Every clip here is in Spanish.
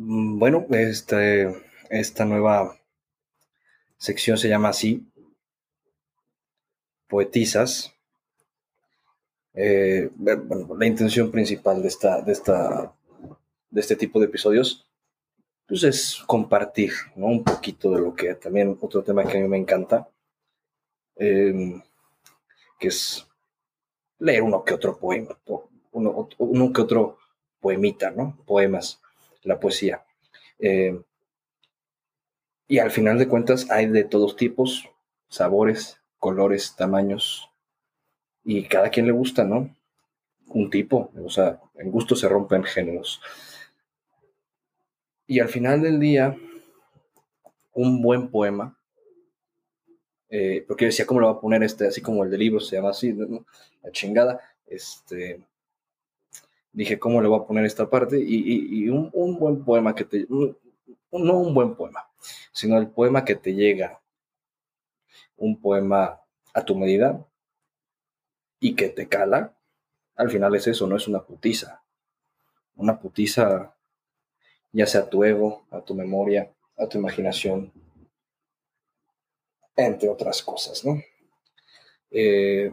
Mm, bueno, este, esta nueva sección se llama así, Poetizas. Eh, bueno, la intención principal de, esta, de, esta, de este tipo de episodios pues es compartir ¿no? un poquito de lo que también otro tema que a mí me encanta, em, que es leer uno que otro poema, uno, uno que otro poemita, ¿no? Poemas, la poesía. Em, y al final de cuentas hay de todos tipos, sabores, colores, tamaños, y cada quien le gusta, ¿no? Un tipo, o sea, en gusto se rompen géneros. Y al final del día, un buen poema, eh, porque decía, ¿cómo lo va a poner este? Así como el de libro se llama así, la chingada. Este, dije, ¿cómo le voy a poner esta parte? Y, un, buen poema que te... no un buen poema, sino el poema que te llega, un poema a tu medida y que te cala, al final es eso, no es una putiza. Una putiza ya sea a tu ego, a tu memoria, a tu imaginación, entre otras cosas, ¿no? Eh,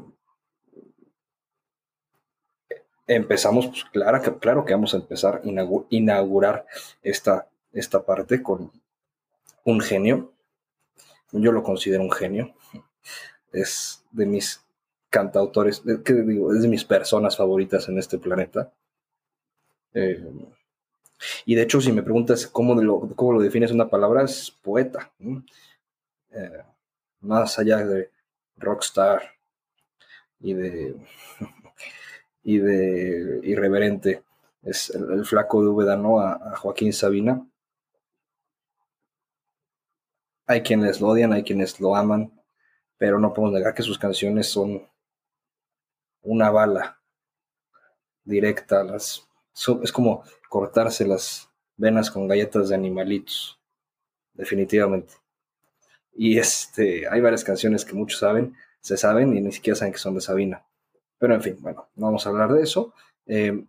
empezamos, pues claro que, claro que vamos a empezar a inaugurar esta, esta parte con un genio. Yo lo considero un genio. Es de mis cantautores, ¿qué digo? Es de mis personas favoritas en este planeta. Eh, y de hecho, si me preguntas cómo lo, cómo lo defines una palabra, es poeta. Eh, más allá de rockstar y de, y de irreverente, es el, flaco de Úbeda. A, Joaquín Sabina. Hay quienes lo odian, hay quienes lo aman, pero no podemos negar que sus canciones son una bala directa. Las, es como cortarse las venas con galletas de animalitos, definitivamente. Y este, hay varias canciones que muchos saben, se saben y ni siquiera saben que son de Sabina. Pero en fin, bueno, no vamos a hablar de eso. Eh,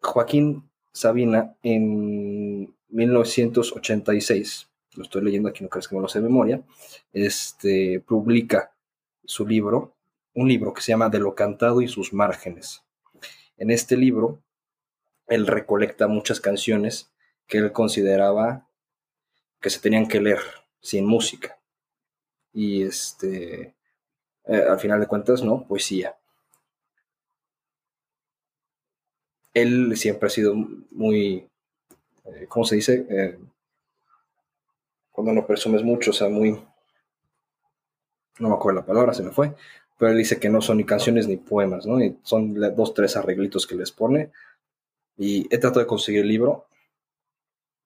Joaquín Sabina en 1986, lo estoy leyendo aquí, no crees que me lo sé de memoria, este, publica su libro, un libro que se llama De lo cantado y sus márgenes. En este libro él recolecta muchas canciones que él consideraba que se tenían que leer sin música. Y este, eh, al final de cuentas, ¿no? Poesía. Él siempre ha sido muy, eh, ¿cómo se dice? Eh, cuando no presumes mucho, o sea, muy, no me acuerdo la palabra, se me fue, pero él dice que no son ni canciones ni poemas, ¿no? Son dos, tres arreglitos que les pone y he tratado de conseguir el libro,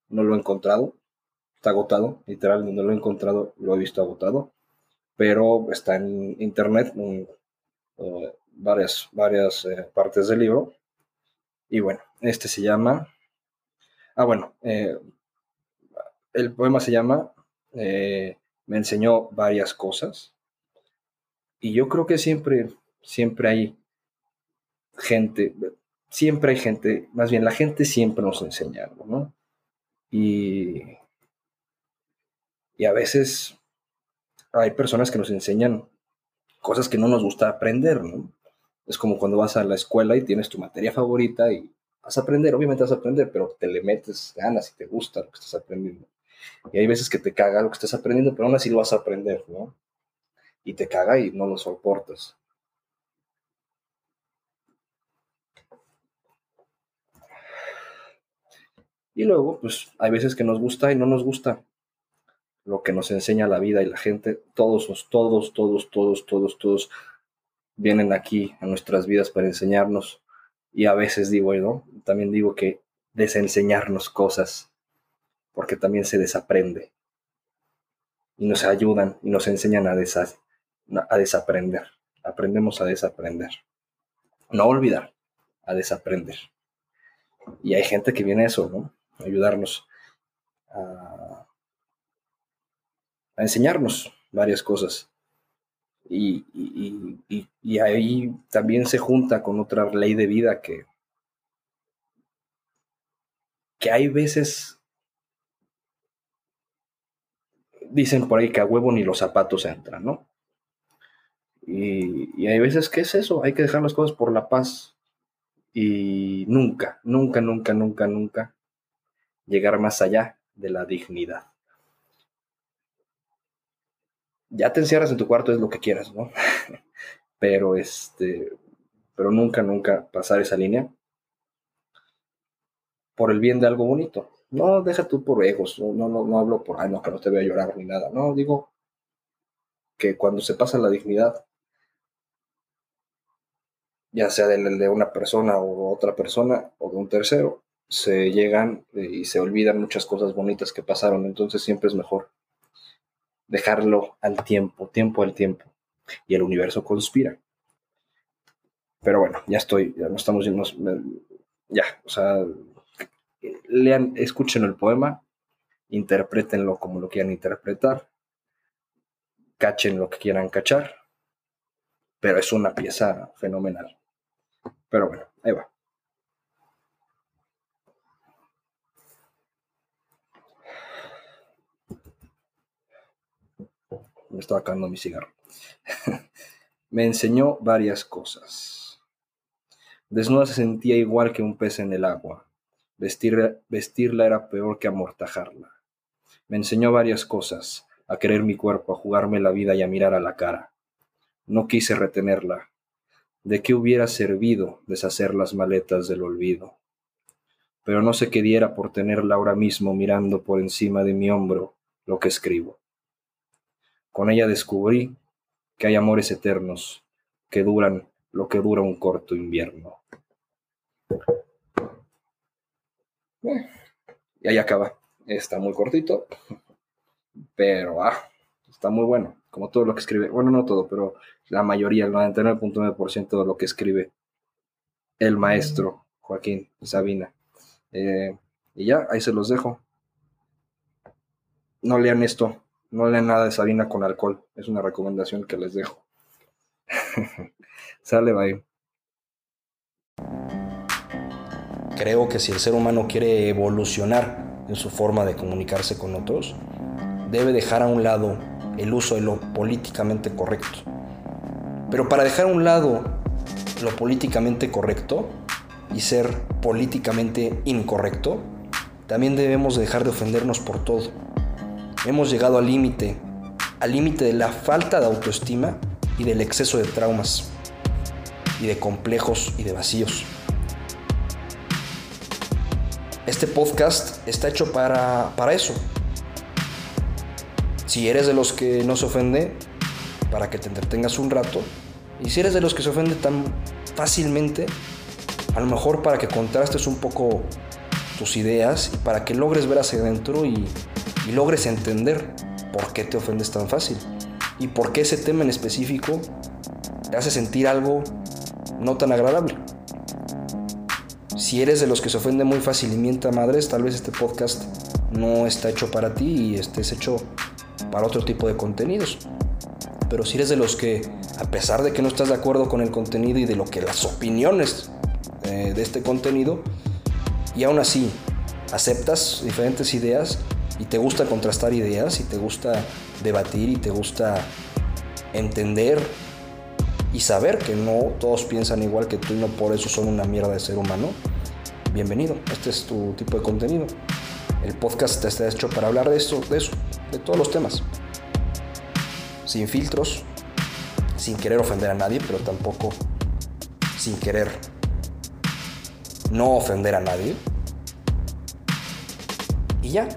no lo he encontrado, está agotado, literal, no lo he encontrado, lo he visto agotado, pero está en internet, eh, varias, varias eh, partes del libro. Y bueno, este se llama, ah bueno, eh, el poema se llama Me enseñó varias cosas. Y yo creo que siempre, siempre hay gente, siempre hay gente, más bien la gente siempre nos enseña algo, ¿no? Y, y a veces hay personas que nos enseñan cosas que no nos gusta aprender, ¿no? Es como cuando vas a la escuela y tienes tu materia favorita y vas a aprender, obviamente vas a aprender, pero te le metes ganas y te gusta lo que estás aprendiendo. Y hay veces que te caga lo que estás aprendiendo, pero aún así lo vas a aprender, ¿no? Y te caga y no lo soportas. Y luego, pues hay veces que nos gusta y no nos gusta lo que nos enseña la vida y la gente. Todos, todos, todos, todos, todos, todos vienen aquí a nuestras vidas para enseñarnos. Y a veces digo, ¿no? También digo que desenseñarnos cosas, porque también se desaprende. Y nos ayudan y nos enseñan a, a desaprender. Aprendemos a desaprender. No olvidar, a desaprender. Y hay gente que viene a eso, ¿no? ayudarnos a, enseñarnos varias cosas. Y, ahí también se junta con otra ley de vida que, que hay veces, dicen por ahí que a huevo ni los zapatos entran, ¿no? Y, y hay veces que es eso, hay que dejar las cosas por la paz y nunca, nunca, nunca, nunca, nunca llegar más allá de la dignidad. Ya te encierras en tu cuarto, es lo que quieras, ¿no? pero este, pero nunca, nunca pasar esa línea por el bien de algo bonito. No, deja tú por egos, no, no, no hablo por, ay, no, que no te voy a llorar ni nada. No, digo que cuando se pasa la dignidad, ya sea de, de una persona o otra persona o de un tercero, se llegan y se olvidan muchas cosas bonitas que pasaron. Entonces siempre es mejor dejarlo al tiempo, tiempo al tiempo. Y el universo conspira. Pero bueno, ya estoy, ya no estamos, ya, o sea, lean, escuchen el poema, interpretenlo como lo quieran interpretar, cachen lo que quieran cachar, pero es una pieza fenomenal. Pero bueno, ahí va. Me estaba acabando mi cigarro. Me enseñó varias cosas. Desnuda se sentía igual que un pez en el agua vestirla era peor que amortajarla. Me enseñó varias cosas, a querer mi cuerpo, a jugarme la vida y a mirar a la cara. No quise retenerla. ¿De qué hubiera servido deshacer las maletas del olvido? Pero no sé qué diera por tenerla ahora mismo mirando por encima de mi hombro lo que escribo. Con ella descubrí que hay amores eternos que duran lo que dura un corto invierno y ahí acaba. Está muy cortito, pero ah, está muy bueno, como todo lo que escribe. Bueno, no todo, pero la mayoría, el 99.9% de lo que escribe el maestro Joaquín Sabina. Eh, y ya, ahí se los dejo. No lean esto, no lean nada de Sabina con alcohol. Es una recomendación que les dejo. Sale, bye. Creo que si el ser humano quiere evolucionar en su forma de comunicarse con otros, debe dejar a un lado el uso de lo políticamente correcto. Pero para dejar a un lado lo políticamente correcto y ser políticamente incorrecto, también debemos dejar de ofendernos por todo. Hemos llegado al límite, al límite de la falta de autoestima y del exceso de traumas y de complejos y de vacíos. Este podcast está hecho para, para eso. Si eres de los que no se ofende, para que te entretengas un rato. Y si eres de los que se ofende tan fácilmente, a lo mejor para que contrastes un poco tus ideas y para que logres ver hacia adentro y, y logres entender por qué te ofendes tan fácil y por qué ese tema en específico te hace sentir algo no tan agradable. Si eres de los que se ofende muy fácil y mienta madres, tal vez este podcast no está hecho para ti y estés hecho para otro tipo de contenidos. Pero si eres de los que, a pesar de que no estás de acuerdo con el contenido y de lo que las opiniones eh, de este contenido, y aún así aceptas diferentes ideas y te gusta contrastar ideas y te gusta debatir y te gusta entender y saber que no todos piensan igual que tú y no por eso son una mierda de ser humano, bienvenido. Este es tu tipo de contenido. El podcast está hecho para hablar de eso, de eso, de todos los temas. Sin filtros, sin querer ofender a nadie, pero tampoco sin querer no ofender a nadie. Y ya,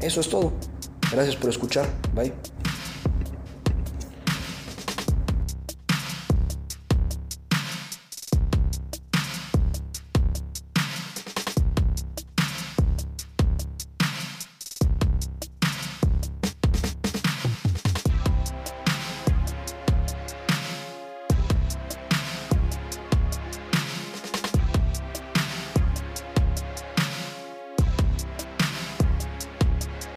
eso es todo. Gracias por escuchar. Bye.